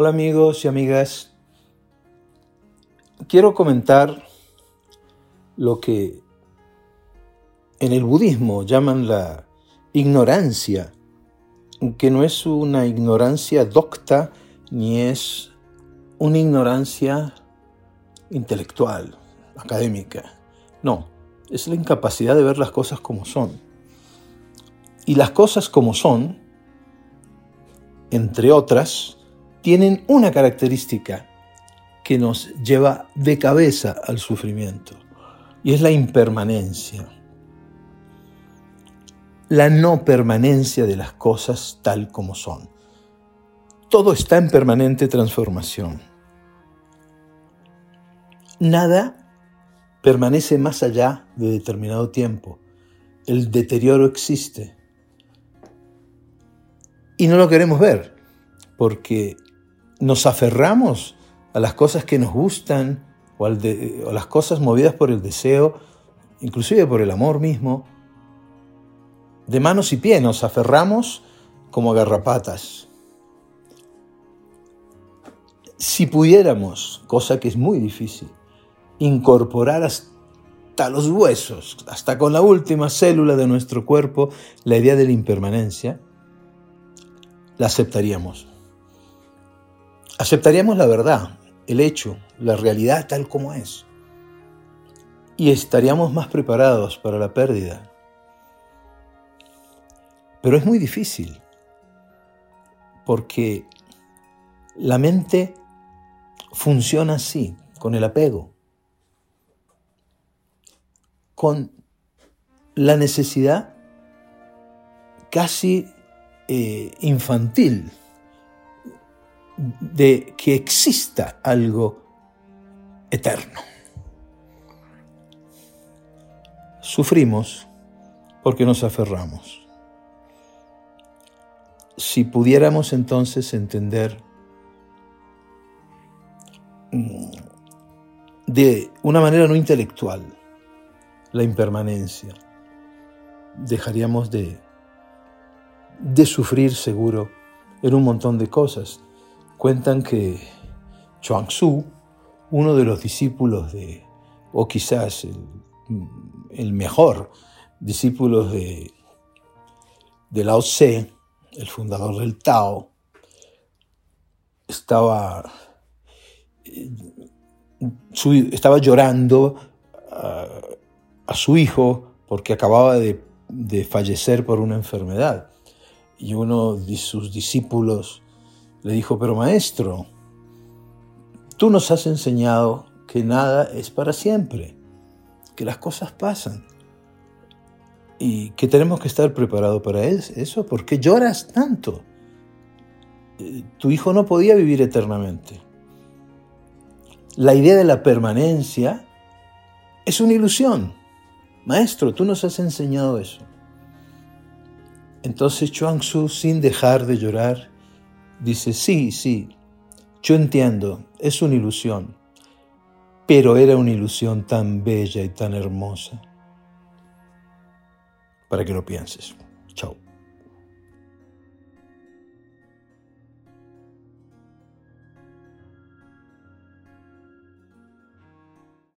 Hola amigos y amigas. Quiero comentar lo que en el budismo llaman la ignorancia, que no es una ignorancia docta ni es una ignorancia intelectual, académica. No, es la incapacidad de ver las cosas como son. Y las cosas como son, entre otras, tienen una característica que nos lleva de cabeza al sufrimiento, y es la impermanencia. La no permanencia de las cosas tal como son. Todo está en permanente transformación. Nada permanece más allá de determinado tiempo. El deterioro existe. Y no lo queremos ver, porque nos aferramos a las cosas que nos gustan o, a las cosas movidas por el deseo, inclusive por el amor mismo. De manos y pies nos aferramos como garrapatas. Si pudiéramos, cosa que es muy difícil, incorporar hasta los huesos, hasta con la última célula de nuestro cuerpo, la idea de la impermanencia, la aceptaríamos. Aceptaríamos la verdad, el hecho, la realidad tal como es. Y estaríamos más preparados para la pérdida. Pero es muy difícil, porque la mente funciona así, con el apego con la necesidad casi eh, infantil de que exista algo eterno. Sufrimos porque nos aferramos. Si pudiéramos entonces entender mm, de una manera no intelectual la impermanencia. Dejaríamos de, de sufrir seguro en un montón de cosas. Cuentan que Chuang-Tzu, uno de los discípulos de, o quizás el, el mejor discípulo de, de Lao Tse, el fundador del Tao, estaba, eh, estaba llorando uh, a su hijo porque acababa de, fallecer por una enfermedad. Y uno de sus discípulos le dijo, pero maestro, tú nos has enseñado que nada es para siempre, que las cosas pasan y que tenemos que estar preparados para eso. ¿Por qué lloras tanto? Eh, tu hijo no podía vivir eternamente. La idea de la permanencia es una ilusión. Maestro, tú nos has enseñado eso. Entonces Chuang Tzu, sin dejar de llorar, dice, sí, sí, yo entiendo, es una ilusión, pero era una ilusión tan bella y tan hermosa. Para que lo pienses. Chao.